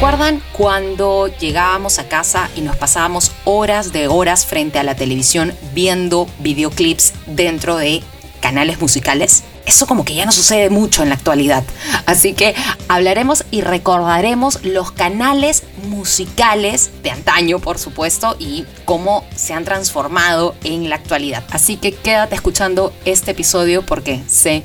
¿Recuerdan cuando llegábamos a casa y nos pasábamos horas de horas frente a la televisión viendo videoclips dentro de canales musicales? Eso como que ya no sucede mucho en la actualidad. Así que hablaremos y recordaremos los canales musicales de antaño, por supuesto, y cómo se han transformado en la actualidad. Así que quédate escuchando este episodio porque sé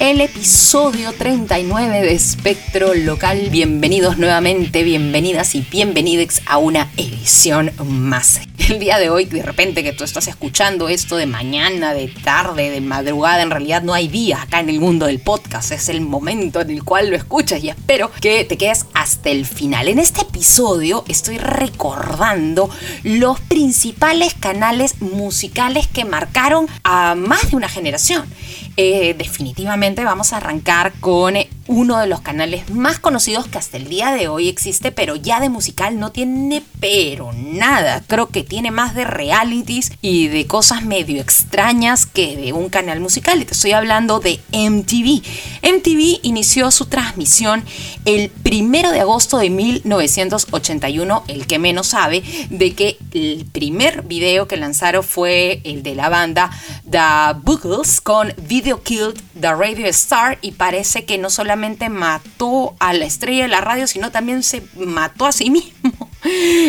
El episodio 39 de Espectro Local. Bienvenidos nuevamente, bienvenidas y bienvenidos a una edición más. El día de hoy, de repente que tú estás escuchando esto de mañana, de tarde, de madrugada, en realidad no hay día acá en el mundo del podcast. Es el momento en el cual lo escuchas y espero que te quedes hasta el final. En este episodio estoy recordando los principales canales musicales que marcaron a más de una generación. Eh, definitivamente vamos a arrancar con uno de los canales más conocidos que hasta el día de hoy existe, pero ya de musical no tiene pero nada. Creo que tiene más de realities y de cosas medio extrañas que de un canal musical. Y te estoy hablando de MTV. MTV inició su transmisión el primero de agosto de 1981, el que menos sabe, de que el primer video que lanzaron fue el de la banda The Boogles con Video Killed the Radio Star y parece que no solamente mató a la estrella de la radio, sino también se mató a sí mismo.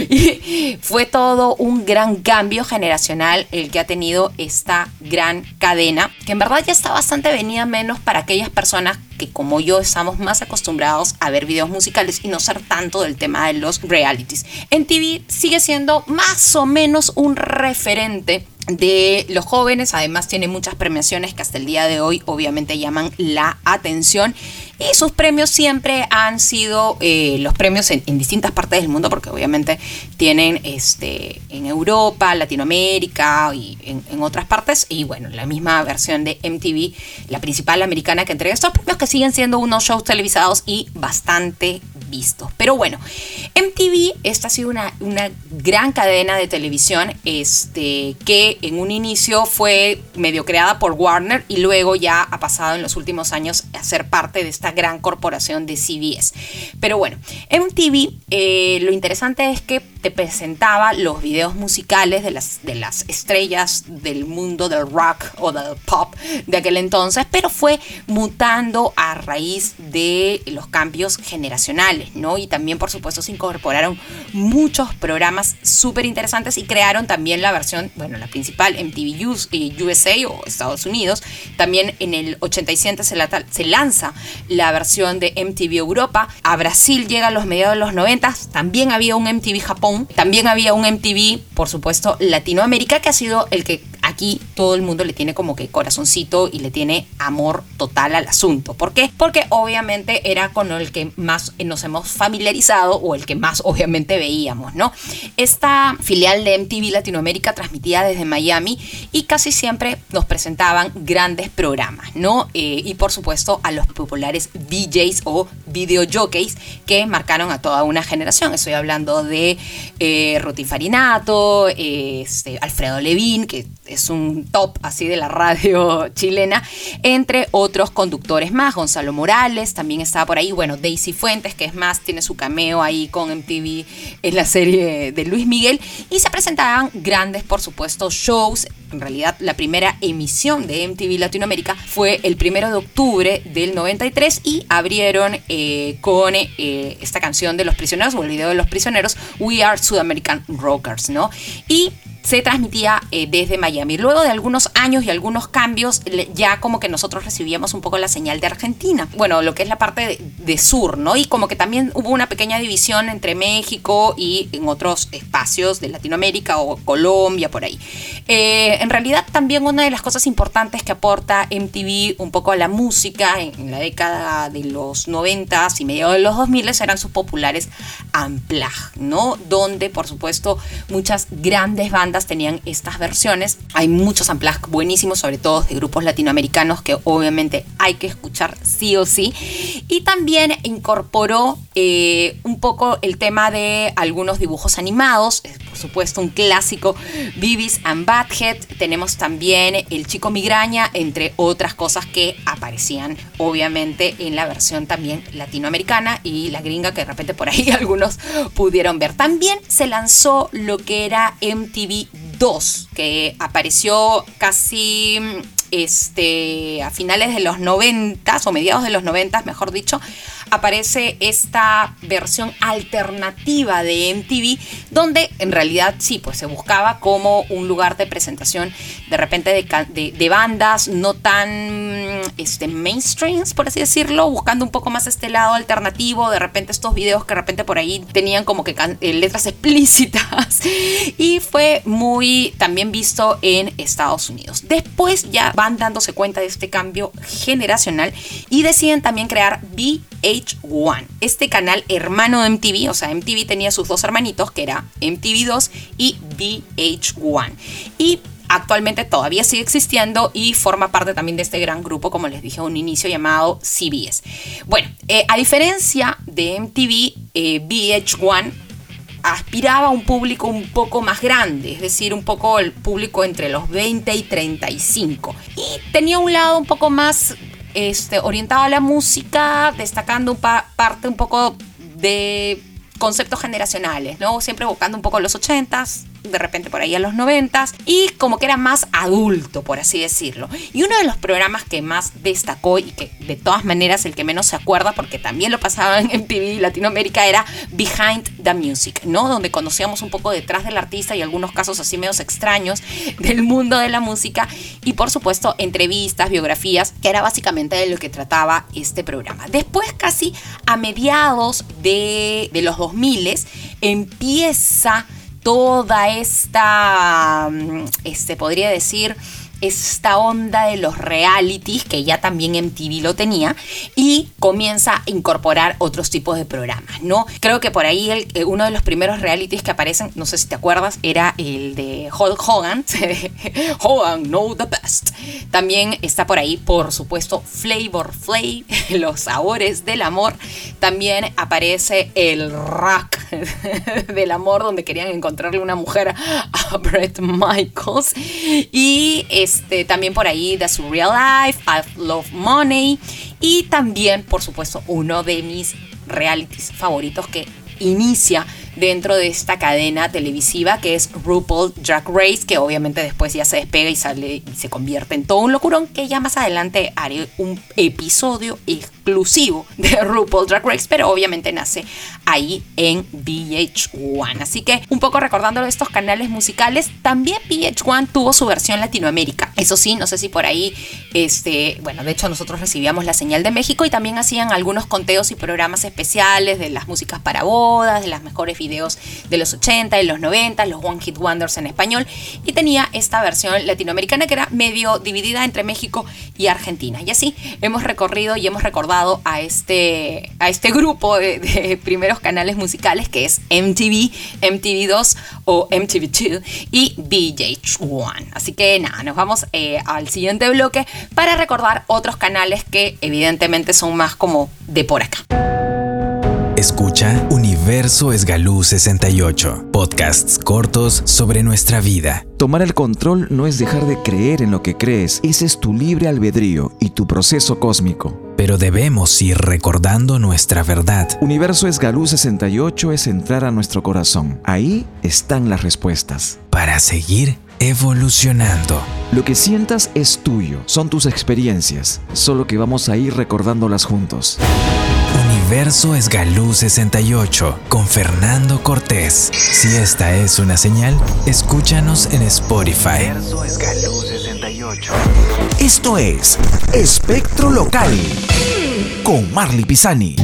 Y fue todo un gran cambio generacional el que ha tenido esta gran cadena, que en verdad ya está bastante venida menos para aquellas personas que como yo estamos más acostumbrados a ver videos musicales y no ser tanto del tema de los realities. En TV sigue siendo más o menos un referente de los jóvenes, además tiene muchas premiaciones que hasta el día de hoy obviamente llaman la atención y sus premios siempre han sido eh, los premios en, distintas partes del mundo porque obviamente tienen este, en Europa, Latinoamérica y en, en, otras partes. Y bueno, la misma versión de MTV, la principal americana que entrega estos premios que siguen siendo unos shows televisados y bastante Pero bueno, MTV, esta ha sido una, una gran cadena de televisión este, que en un inicio fue medio creada por Warner y luego ya ha pasado en los últimos años a ser parte de esta gran corporación de CBS. Pero bueno, MTV eh, lo interesante es que te presentaba los videos musicales de las, de las estrellas del mundo del rock o del pop de aquel entonces, pero fue mutando a raíz de los cambios generacionales, ¿no? Y también, por supuesto, se incorporaron muchos programas súper interesantes y crearon también la versión, bueno, la principal MTV USA eh, o Estados Unidos. También en el 87 se, se lanza la versión de MTV Europa. A Brasil llega a los mediados de los 90. También había un MTV Japón. También había un MTV, por supuesto, Latinoamérica, que ha sido el que aquí todo el mundo le tiene como que corazoncito y le tiene amor total al asunto. ¿Por qué? Porque obviamente era con el que más nos hemos familiarizado o el que más obviamente veíamos, ¿no? Esta filial de MTV Latinoamérica transmitía desde Miami y casi siempre nos presentaban grandes programas, ¿no? Eh, y por supuesto a los populares DJs o video jockeys que marcaron a toda una generación. Estoy hablando de eh, Farinato, este, Alfredo Levín, que es un top así de la radio chilena, entre otros conductores más, Gonzalo Morales, también estaba por ahí, bueno, Daisy Fuentes, que es más, tiene su cameo ahí con MTV en la serie de Luis Miguel, y se presentaban grandes, por supuesto, shows. En realidad, la primera emisión de MTV Latinoamérica fue el primero de octubre del 93 y abrieron eh, con eh, esta canción de los prisioneros o el video de los prisioneros, We Are Sudamerican Rockers, ¿no? Y se transmitía eh, desde Miami. Luego de algunos años y algunos cambios, ya como que nosotros recibíamos un poco la señal de Argentina. Bueno, lo que es la parte de, sur, ¿no? Y como que también hubo una pequeña división entre México y en otros espacios de Latinoamérica o Colombia, por ahí. Eh, en realidad también una de las cosas importantes que aporta MTV un poco a la música en, la década de los 90 y medio de los 2000 eran sus populares Amplag, ¿no? Donde por supuesto muchas grandes bandas tenían estas versiones. Hay muchos Amplag buenísimos, sobre todo de grupos latinoamericanos que obviamente hay que escuchar sí o sí. Y también incorporó eh, un poco el tema de algunos dibujos animados, por supuesto un clásico, Beavis and Badhead. Tenemos también El Chico Migraña, entre otras cosas que aparecían obviamente en la versión también latinoamericana y la gringa que de repente por ahí algunos pudieron ver. También se lanzó lo que era MTV 2, que apareció casi este, a finales de los 90 o mediados de los 90, mejor dicho, aparece esta versión alternativa de MTV, donde en realidad sí, pues se buscaba como un lugar de presentación de repente de, bandas no tan este, mainstreams, por así decirlo, buscando un poco más este lado alternativo, de repente estos videos que de repente por ahí tenían como que eh, letras explícitas y fue muy también visto en Estados Unidos. Después ya van dándose cuenta de este cambio generacional y deciden también crear VH1, este canal hermano de MTV, o sea, MTV tenía sus dos hermanitos que era MTV2 y VH1. Y actualmente todavía sigue existiendo y forma parte también de este gran grupo, como les dije a un inicio, llamado CBS. Bueno, eh, a diferencia de MTV, eh, VH1 aspiraba a un público un poco más grande, es decir, un poco el público entre los 20 y 35. Y tenía un lado un poco más este, orientado a la música, destacando parte un poco de conceptos generacionales, ¿no? Siempre buscando un poco los 80s, de repente por ahí a los 90 y como que era más adulto, por así decirlo. Y uno de los programas que más destacó y que de todas maneras el que menos se acuerda, porque también lo pasaban en TV Latinoamérica, era Behind the Music, ¿no? Donde conocíamos un poco detrás del artista y algunos casos así medios extraños del mundo de la música y por supuesto entrevistas, biografías, que era básicamente de lo que trataba este programa. Después casi a mediados de, de los 2000 empieza toda esta, mm, este, podría decir, esta onda de los realities, que ya también MTV lo tenía, y comienza a incorporar otros tipos de programas, ¿no? Creo que por ahí eh, uno de los primeros realities que aparecen, no sé si te acuerdas, era el de Hulk Hogan, Hogan Know the Best. También está por ahí, por supuesto, Flavor Flav, los sabores del amor. También aparece el rock del amor, donde querían encontrarle una mujer a Brett Michaels. Y este, también por ahí The Surreal Life, I Love Money. Y también, por supuesto, uno de mis realities favoritos que inicia dentro de esta cadena televisiva que es RuPaul Drag Race, que obviamente después ya se despega y sale y se convierte en todo un locurón, que ya más adelante haré un episodio exclusivo de RuPaul Drag Race, pero obviamente nace ahí en VH1. Así que un poco recordando estos canales musicales, también VH1 tuvo su versión Latinoamérica. Eso sí, no sé si por ahí, este, bueno, de hecho nosotros recibíamos la señal de México y también hacían algunos conteos y programas especiales de las músicas para bodas, de las mejores videos de los 80 y los 90, los One Hit Wonders en español, y tenía esta versión latinoamericana que era medio dividida entre México y Argentina. Y así hemos recorrido y hemos recordado a este, a este grupo de, primeros canales musicales que es MTV, MTV2 o MTV2 y VH1. Así que nada, nos vamos eh, al siguiente bloque para recordar otros canales que evidentemente son más como de por acá. Escucha Universo Esgalú 68, podcasts cortos sobre nuestra vida. Tomar el control no es dejar de creer en lo que crees, ese es tu libre albedrío y tu proceso cósmico. Pero debemos ir recordando nuestra verdad. Universo Esgalú 68 es entrar a nuestro corazón. Ahí están las respuestas. Para seguir evolucionando. Lo que sientas es tuyo, son tus experiencias, solo que vamos a ir recordándolas juntos. Universo Esgalú 68 con Fernando Cortés. Si esta es una señal, escúchanos en Spotify. Universo Esgalú 68. Esto es Espectro Local con Marley Pisani.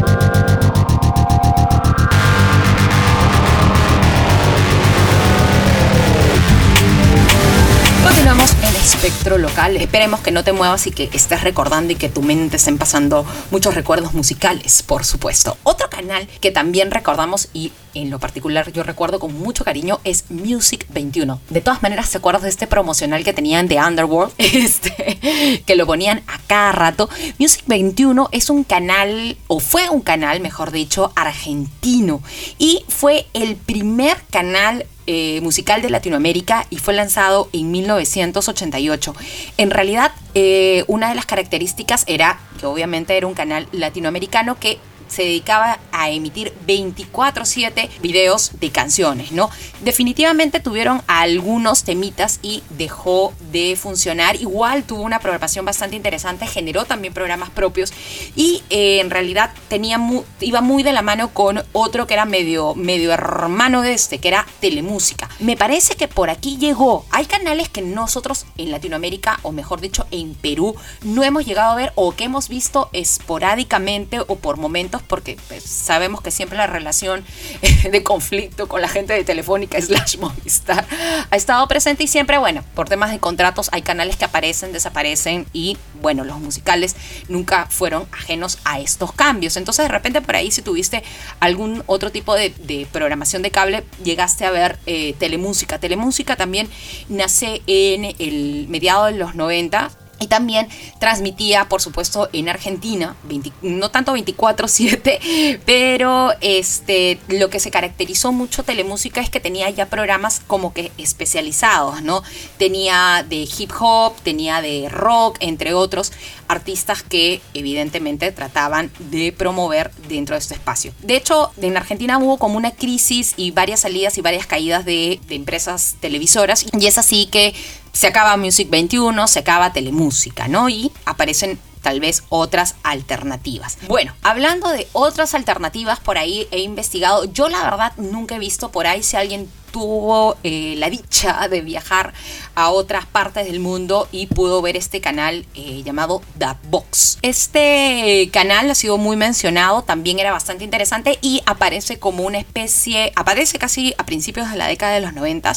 Espectro local. Esperemos que no te muevas y que estés recordando y que tu mente estén pasando muchos recuerdos musicales, por supuesto. Otro canal que también recordamos y en lo particular yo recuerdo con mucho cariño es Music 21. De todas maneras, ¿te acuerdas de este promocional que tenían de Underworld? Este, que lo ponían a cada rato. Music 21 es un canal, o fue un canal, mejor dicho, argentino. Y fue el primer canal eh, musical de Latinoamérica y fue lanzado en 1988. En realidad, eh, una de las características era que obviamente era un canal latinoamericano que se dedicaba a emitir 24/7 videos de canciones, ¿no? Definitivamente tuvieron algunos temitas y dejó de funcionar. Igual tuvo una programación bastante interesante, generó también programas propios y eh, en realidad tenía iba muy de la mano con otro que era medio, medio hermano de este, que era Telemúsica. Me parece que por aquí llegó. Hay canales que nosotros en Latinoamérica, o mejor dicho, en Perú, no hemos llegado a ver o que hemos visto esporádicamente o por momentos porque pues, sabemos que siempre la relación de conflicto con la gente de Telefónica slash Movistar ha estado presente y siempre, bueno, por temas de contratos hay canales que aparecen, desaparecen y bueno, los musicales nunca fueron ajenos a estos cambios. Entonces de repente por ahí si tuviste algún otro tipo de, programación de cable, llegaste a ver eh, Telemúsica. Telemúsica también nace en el mediado de los 90 y también transmitía, por supuesto, en Argentina, no tanto 24/7, pero este, lo que se caracterizó mucho Telemúsica es que tenía ya programas como que especializados, ¿no? Tenía de hip hop, tenía de rock, entre otros artistas que evidentemente trataban de promover dentro de este espacio. De hecho, en Argentina hubo como una crisis y varias salidas y varias caídas de, de empresas televisoras y es así que se acaba Music 21, se acaba Telemúsica, ¿no? Y aparecen tal vez otras alternativas. Bueno, hablando de otras alternativas, por ahí he investigado, yo la verdad nunca he visto por ahí si alguien tuvo eh, la dicha de viajar a otras partes del mundo y pudo ver este canal eh, llamado The Box. Este canal ha sido muy mencionado, también era bastante interesante y aparece como una especie, aparece casi a principios de la década de los 90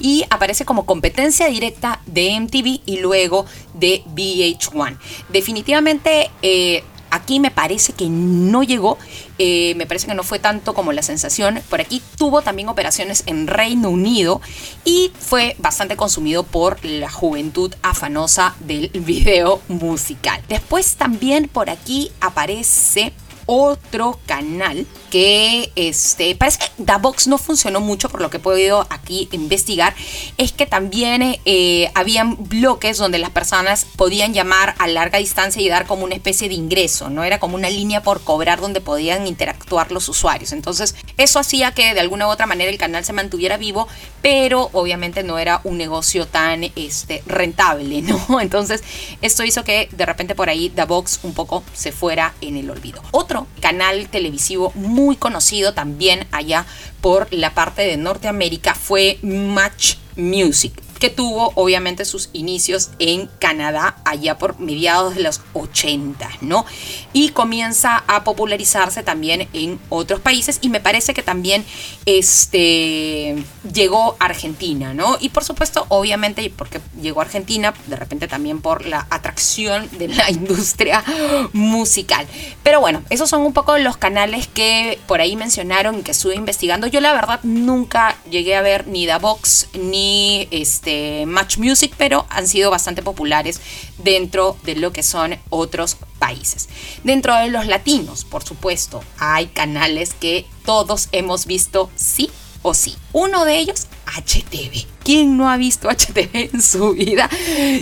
y aparece como competencia directa de MTV y luego de VH1. Definitivamente eh, aquí me parece que no llegó eh, me parece que no fue tanto como la sensación. Por aquí tuvo también operaciones en Reino Unido y fue bastante consumido por la juventud afanosa del video musical. Después también por aquí aparece otro canal que este, parece que Davox no funcionó mucho por lo que he podido aquí investigar, es que también eh, habían bloques donde las personas podían llamar a larga distancia y dar como una especie de ingreso, no era como una línea por cobrar donde podían interactuar los usuarios. Entonces eso hacía que de alguna u otra manera el canal se mantuviera vivo, pero obviamente no era un negocio tan este, rentable, ¿no? Entonces esto hizo que de repente por ahí Davox un poco se fuera en el olvido. Otro canal televisivo muy muy conocido también allá por la parte de Norteamérica fue Match Music que tuvo obviamente sus inicios en Canadá allá por mediados de los 80, ¿no? Y comienza a popularizarse también en otros países y me parece que también este, llegó a Argentina, ¿no? Y por supuesto, obviamente, porque llegó a Argentina, de repente también por la atracción de la industria musical. Pero bueno, esos son un poco los canales que por ahí mencionaron y que estuve investigando. Yo la verdad nunca llegué a ver ni Da Box ni este Match Music, pero han sido bastante populares dentro de lo que son otros países. Dentro de los latinos, por supuesto, hay canales que todos hemos visto sí o sí. Uno de ellos, HTV. ¿Quién no ha visto HTV en su vida?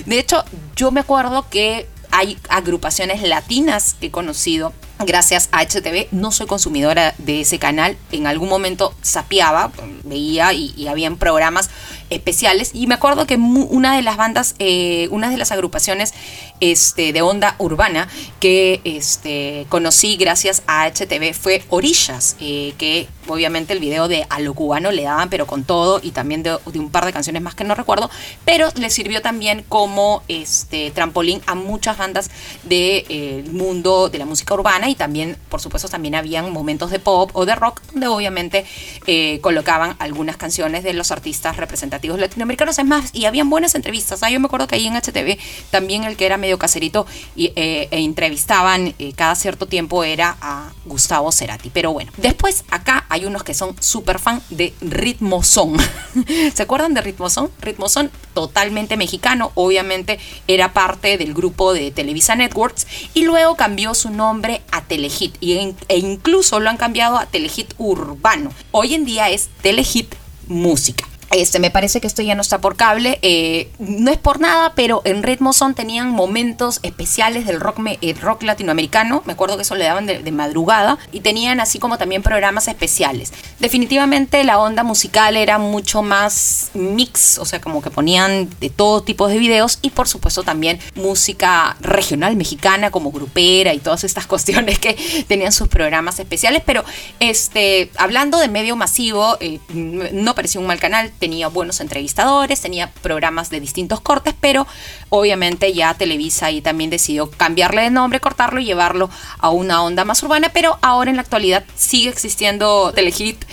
De hecho, yo me acuerdo que hay agrupaciones latinas que he conocido gracias a HTV. No soy consumidora de ese canal. En algún momento sapeaba, veía y, y habían programas especiales. Y me acuerdo que una de las bandas, eh, una de las agrupaciones este, de onda urbana que este, conocí gracias a HTV fue Orillas, eh, que obviamente el video de A lo cubano le daban, pero con todo, y también de, un par de canciones más que no recuerdo, pero le sirvió también como este, trampolín a muchas bandas del de, mundo de la música urbana y también, por supuesto, también habían momentos de pop o de rock donde obviamente eh, colocaban algunas canciones de los artistas representativos latinoamericanos. Es más, y habían buenas entrevistas. Ah, yo me acuerdo que ahí en HTV también el que era medio caserito y, eh, e entrevistaban eh, cada cierto tiempo era a Gustavo Cerati. Pero bueno, después acá hay unos que son súper fan de Ritmozón. ¿Se acuerdan de Ritmozón? Ritmozón totalmente mexicano, obviamente era parte del grupo de Televisa Networks y luego cambió su nombre a Telehit y, e incluso lo han cambiado a Telehit Urbano. Hoy en día es Telehit Música. Este, me parece que esto ya no está por cable. Eh, no es por nada, pero en Ritmo Son tenían momentos especiales del rock, el rock latinoamericano. Me acuerdo que eso le daban de, madrugada. Y tenían así como también programas especiales. Definitivamente la onda musical era mucho más mix, o sea, como que ponían de todo tipo de videos. Y por supuesto también música regional mexicana, como grupera y todas estas cuestiones que tenían sus programas especiales. Pero este, hablando de medio masivo, eh, no parecía un mal canal tenía buenos entrevistadores, tenía programas de distintos cortes, pero obviamente ya Televisa ahí también decidió cambiarle de nombre, cortarlo y llevarlo a una onda más urbana, pero ahora en la actualidad sigue existiendo Telehit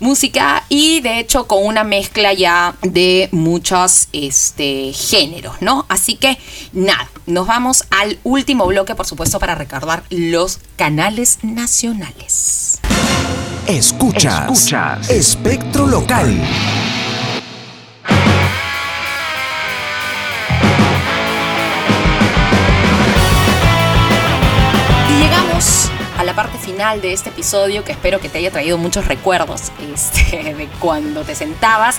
Música y de hecho con una mezcla ya de muchos este, géneros, ¿no? Así que nada, nos vamos al último bloque, por supuesto, para recordar los canales nacionales. Escuchas, Escuchas. Espectro Local. Parte final de este episodio que espero que te haya traído muchos recuerdos este, de cuando te sentabas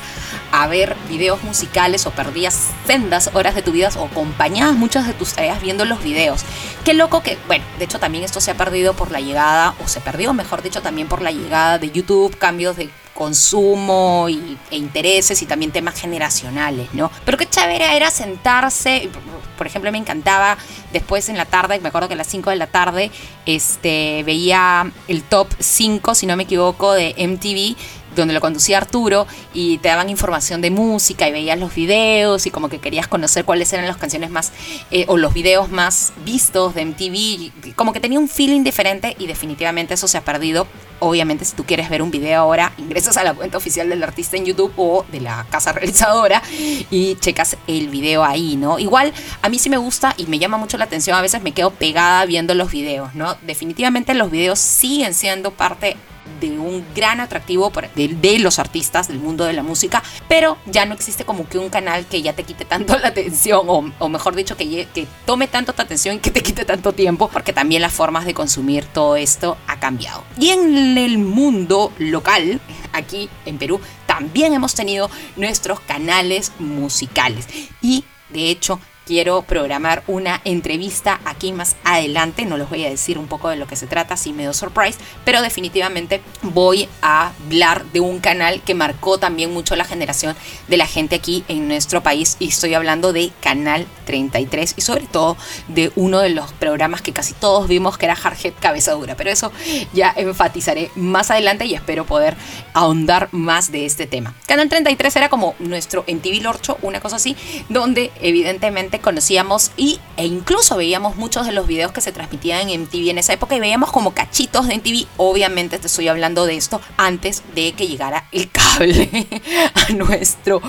a ver videos musicales o perdías sendas horas de tu vida o acompañabas muchas de tus tareas viendo los videos. Qué loco que, bueno, de hecho también esto se ha perdido por la llegada, o se perdió, mejor dicho, también por la llegada de YouTube, cambios de consumo y, e intereses y también temas generacionales, ¿no? Pero qué chévere era sentarse, por ejemplo, me encantaba después en la tarde, me acuerdo que a las 5 de la tarde este, veía el top 5, si no me equivoco, de MTV donde lo conducía Arturo y te daban información de música y veías los videos y como que querías conocer cuáles eran las canciones más eh, o los videos más vistos de MTV, como que tenía un feeling diferente y definitivamente eso se ha perdido. Obviamente si tú quieres ver un video ahora, ingresas a la cuenta oficial del artista en YouTube o de la casa realizadora y checas el video ahí, ¿no? Igual a mí sí me gusta y me llama mucho la atención, a veces me quedo pegada viendo los videos, ¿no? Definitivamente los videos siguen siendo parte de un gran atractivo de, los artistas del mundo de la música, pero ya no existe como que un canal que ya te quite tanto la atención, o, mejor dicho, que, que tome tanto tu atención y que te quite tanto tiempo, porque también las formas de consumir todo esto ha cambiado. Y en el mundo local, aquí en Perú, también hemos tenido nuestros canales musicales. Y de hecho, quiero programar una entrevista aquí más adelante. No les voy a decir un poco de lo que se trata, así medio surprise, pero definitivamente voy a hablar de un canal que marcó también mucho la generación de la gente aquí en nuestro país y estoy hablando de Canal 33 y sobre todo de uno de los programas que casi todos vimos que era Hardhead Cabeza Dura, pero eso ya enfatizaré más adelante y espero poder ahondar más de este tema. Canal 33 era como nuestro MTV Lorcho, una cosa así, donde evidentemente conocíamos y, e incluso veíamos muchos de los videos que se transmitían en MTV en esa época y veíamos como cachitos de MTV. Obviamente te estoy hablando de esto antes de que llegara el cable a nuestro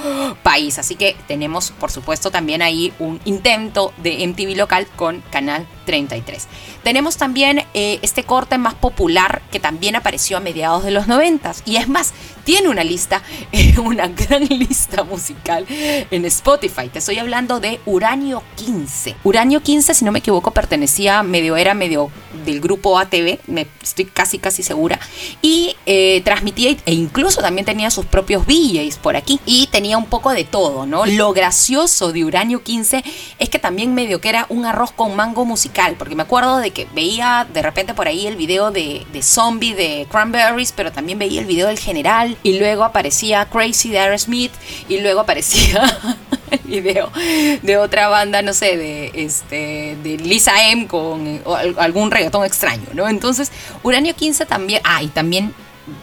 país. Así que tenemos, por supuesto, también ahí un intento de MTV local con Canal 33. Tenemos también eh, este corte más popular que también apareció a mediados de los 90 y es más, tiene una lista, una gran lista musical en Spotify. Te estoy hablando de Uranio 15. Uranio 15, si no me equivoco, pertenecía medio, era medio del grupo ATV, me estoy casi casi segura, y eh, transmitía e incluso también tenía sus propios DJs por aquí y tenía un poco de todo, ¿no? Lo gracioso de Uranio 15 es que también medio que era un arroz con mango musical porque me acuerdo de que veía de repente por ahí el video de, de Zombie de Cranberries, pero también veía el video del general, y luego aparecía Crazy de Aerosmith, y luego aparecía el video de otra banda, no sé, de, este, de Lisa M con o al- algún reggaetón extraño, ¿no? Entonces, Uranio 15 también, ah, y también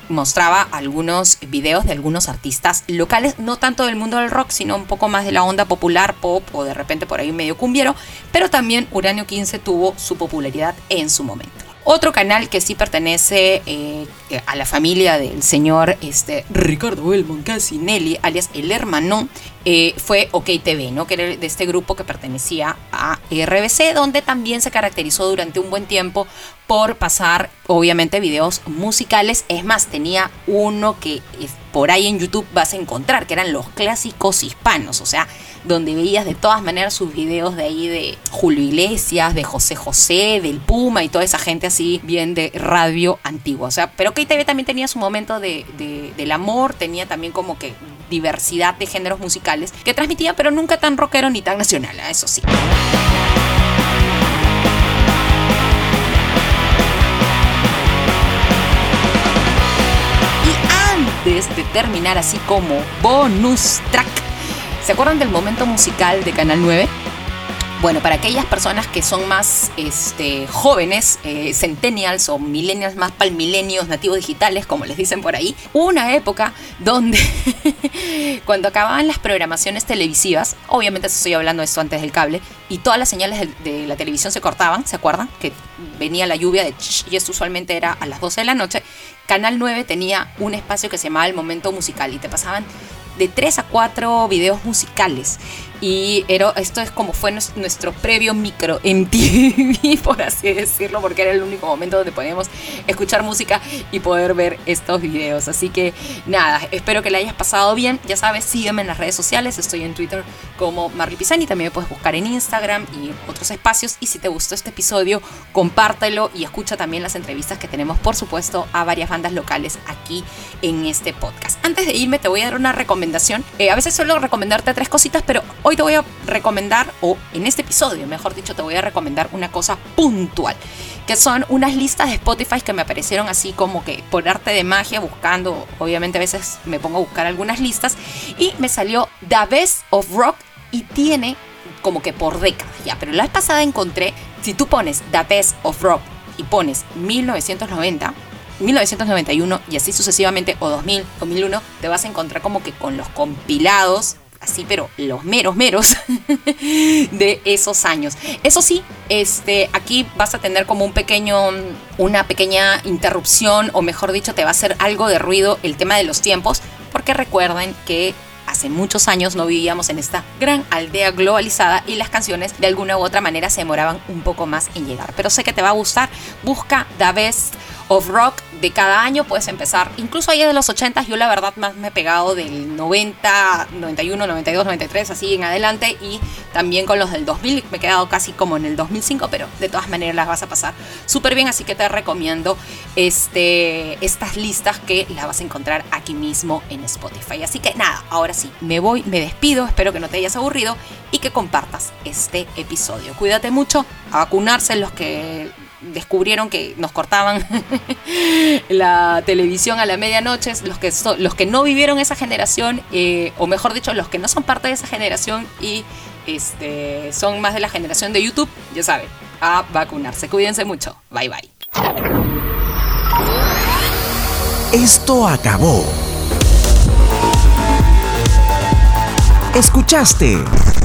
mostraba algunos videos de algunos artistas locales, no tanto del mundo del rock, sino un poco más de la onda popular, pop o de repente por ahí medio cumbiero, pero también Uranio 15 tuvo su popularidad en su momento. Otro canal que sí pertenece eh, a la familia del señor este, Ricardo Belmont Casinelli, alias El Hermanón, eh, fue OK TV, ¿no? que era de este grupo que pertenecía a RBC, donde también se caracterizó durante un buen tiempo por pasar, obviamente, videos musicales. Es más, tenía uno que es- por ahí en YouTube vas a encontrar, que eran los clásicos hispanos, o sea, donde veías de todas maneras sus videos de ahí de Julio Iglesias, de José José, del Puma y toda esa gente así bien de radio antigua. O sea, pero KTV también tenía su momento de, de- del amor, tenía también como que diversidad de géneros musicales que transmitía, pero nunca tan rockero ni tan nacional, eso sí. De terminar así como bonus track, ¿se acuerdan del momento musical de Canal 9? Bueno, para aquellas personas que son más este, jóvenes, eh, centennials o millennials más palmilenios, nativos digitales, como les dicen por ahí, una época donde cuando acababan las programaciones televisivas, obviamente estoy hablando de esto antes del cable, y todas las señales de, la televisión se cortaban, ¿se acuerdan? Que venía la lluvia de ch, y esto usualmente era a las 12 de la noche. Canal 9 tenía un espacio que se llamaba el momento musical y te pasaban de 3 a 4 videos musicales. Y esto es como fue nues- nuestro previo micro MTV, por así decirlo, porque era el único momento donde podíamos escuchar música y poder ver estos videos. Así que nada, espero que le hayas pasado bien. Ya sabes, sígueme en las redes sociales. Estoy en Twitter como Marley Pisani. También me puedes buscar en Instagram y otros espacios. Y si te gustó este episodio, compártelo y escucha también las entrevistas que tenemos, por supuesto, a varias bandas locales aquí en este podcast. Antes de irme, te voy a dar una recomendación. Eh, a veces suelo recomendarte tres cositas, pero hoy te voy a recomendar, o en este episodio, mejor dicho, te voy a recomendar una cosa puntual, que son unas listas de Spotify que me aparecieron así como que por arte de magia, buscando, obviamente a veces me pongo a buscar algunas listas, y me salió The Best of Rock y tiene como que por décadas ya, pero la vez pasada encontré, si tú pones The Best of Rock y pones 1990, 1991 y así sucesivamente, o 2000, 2001, te vas a encontrar como que con los compilados, así, pero los meros, meros de esos años. Eso sí, este, aquí vas a tener como un pequeño, una pequeña interrupción, o mejor dicho, te va a hacer algo de ruido el tema de los tiempos, porque recuerden que hace muchos años no vivíamos en esta gran aldea globalizada y las canciones de alguna u otra manera se demoraban un poco más en llegar. Pero sé que te va a gustar. Busca The Best of Rock de cada año. Puedes empezar, incluso ahí de los 80 yo la verdad más me he pegado del 90, 91, 92, 93, así en adelante. Y también con los del 2000 me he quedado casi como en el 2005, pero de todas maneras las vas a pasar súper bien. Así que te recomiendo este, estas listas que las vas a encontrar aquí mismo en Spotify. Así que nada, ahora sí, me voy, me despido. Espero que no te hayas aburrido y que compartas este episodio. Cuídate mucho, a vacunarse los que descubrieron que nos cortaban la televisión a la medianoche, los que, los que no vivieron esa generación, eh, o mejor dicho, los que no son parte de esa generación y este, son más de la generación de YouTube, ya saben, a vacunarse. Cuídense mucho. Bye bye. Esto acabó. Escuchaste